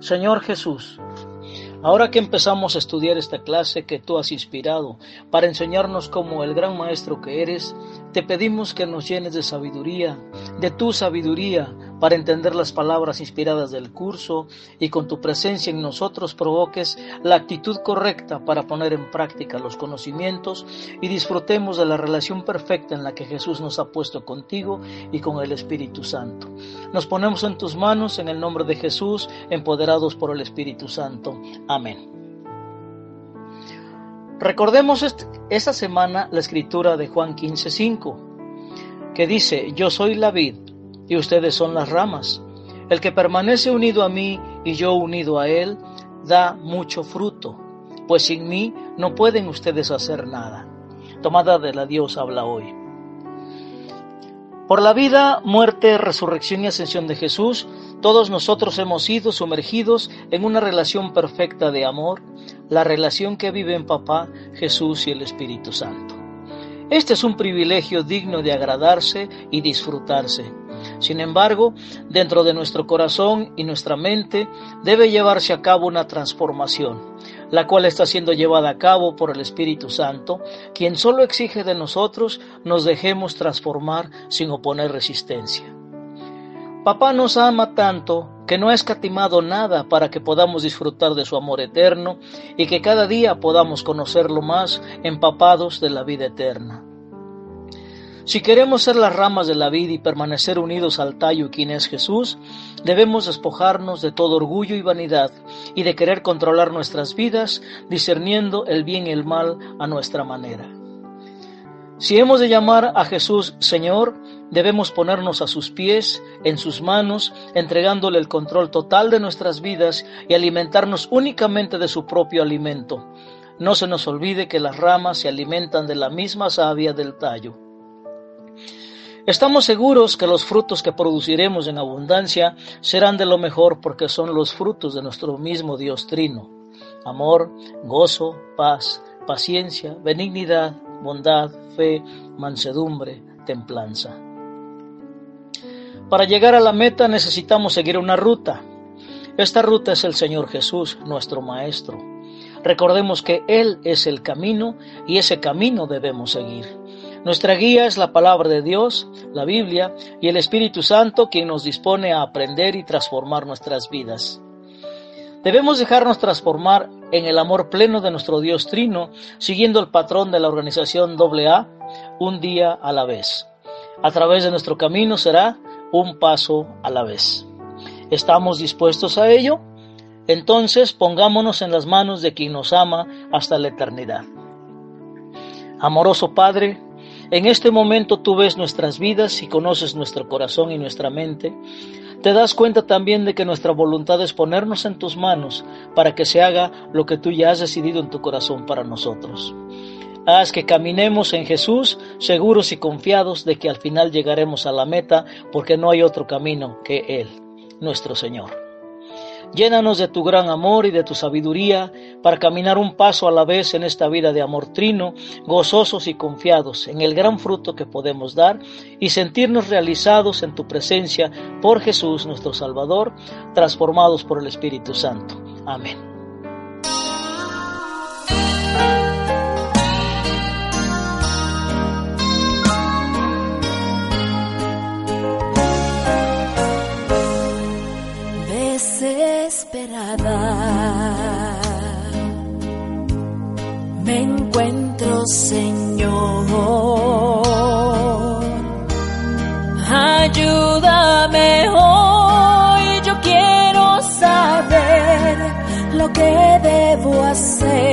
Señor Jesús, Ahora que empezamos a estudiar esta clase que tú has inspirado para enseñarnos como el gran maestro que eres, te pedimos que nos llenes de sabiduría, de tu sabiduría, para entender las palabras inspiradas del curso y con tu presencia en nosotros provoques la actitud correcta para poner en práctica los conocimientos y disfrutemos de la relación perfecta en la que Jesús nos ha puesto contigo y con el Espíritu Santo. Nos ponemos en tus manos en el nombre de Jesús, empoderados por el Espíritu Santo. Amén. Recordemos esta semana la escritura de Juan 15:5, que dice, yo soy la vid y ustedes son las ramas. El que permanece unido a mí y yo unido a él, da mucho fruto, pues sin mí no pueden ustedes hacer nada. Tomada de la Dios habla hoy. Por la vida, muerte, resurrección y ascensión de Jesús, todos nosotros hemos sido sumergidos en una relación perfecta de amor, la relación que vive en Papá, Jesús y el Espíritu Santo. Este es un privilegio digno de agradarse y disfrutarse. Sin embargo, dentro de nuestro corazón y nuestra mente debe llevarse a cabo una transformación, la cual está siendo llevada a cabo por el Espíritu Santo, quien solo exige de nosotros nos dejemos transformar sin oponer resistencia. Papá nos ama tanto que no ha escatimado nada para que podamos disfrutar de su amor eterno y que cada día podamos conocerlo más empapados de la vida eterna. Si queremos ser las ramas de la vida y permanecer unidos al tallo quien es Jesús, debemos despojarnos de todo orgullo y vanidad y de querer controlar nuestras vidas, discerniendo el bien y el mal a nuestra manera. Si hemos de llamar a Jesús Señor, debemos ponernos a sus pies, en sus manos, entregándole el control total de nuestras vidas y alimentarnos únicamente de su propio alimento. No se nos olvide que las ramas se alimentan de la misma savia del tallo. Estamos seguros que los frutos que produciremos en abundancia serán de lo mejor porque son los frutos de nuestro mismo Dios Trino. Amor, gozo, paz, paciencia, benignidad, bondad, fe, mansedumbre, templanza. Para llegar a la meta necesitamos seguir una ruta. Esta ruta es el Señor Jesús, nuestro Maestro. Recordemos que Él es el camino y ese camino debemos seguir. Nuestra guía es la palabra de Dios, la Biblia y el Espíritu Santo quien nos dispone a aprender y transformar nuestras vidas. Debemos dejarnos transformar en el amor pleno de nuestro Dios Trino, siguiendo el patrón de la organización AA, un día a la vez. A través de nuestro camino será un paso a la vez. ¿Estamos dispuestos a ello? Entonces pongámonos en las manos de quien nos ama hasta la eternidad. Amoroso Padre, en este momento tú ves nuestras vidas y conoces nuestro corazón y nuestra mente. Te das cuenta también de que nuestra voluntad es ponernos en tus manos para que se haga lo que tú ya has decidido en tu corazón para nosotros. Haz que caminemos en Jesús seguros y confiados de que al final llegaremos a la meta porque no hay otro camino que Él, nuestro Señor. Llénanos de tu gran amor y de tu sabiduría para caminar un paso a la vez en esta vida de amor trino, gozosos y confiados en el gran fruto que podemos dar y sentirnos realizados en tu presencia por Jesús nuestro Salvador, transformados por el Espíritu Santo. Amén. Me encuentro, Señor. Ayúdame hoy, yo quiero saber lo que debo hacer.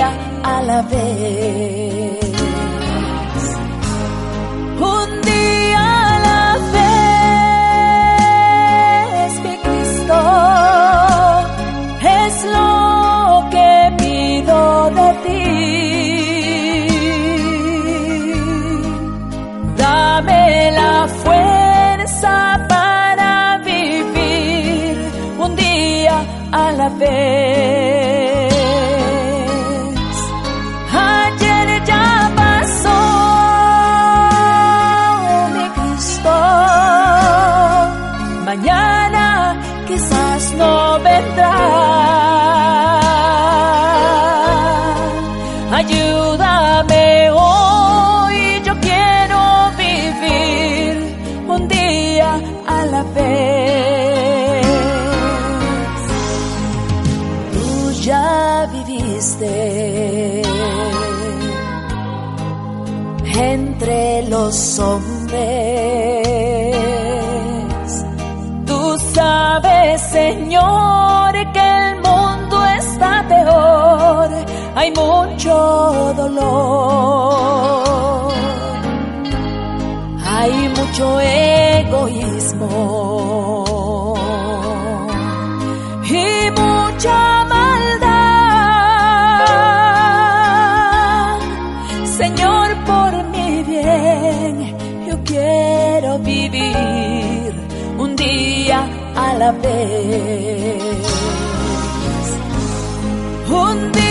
día a la vez. Un día a la vez que Cristo es lo que pido de ti. Dame la fuerza para vivir un día a la vez. Ayúdame hoy, yo quiero vivir un día a la vez. Tú ya viviste entre los hombres. Hay mucho dolor, hay mucho egoísmo y mucha maldad. Señor, por mi bien, yo quiero vivir un día a la vez. Un día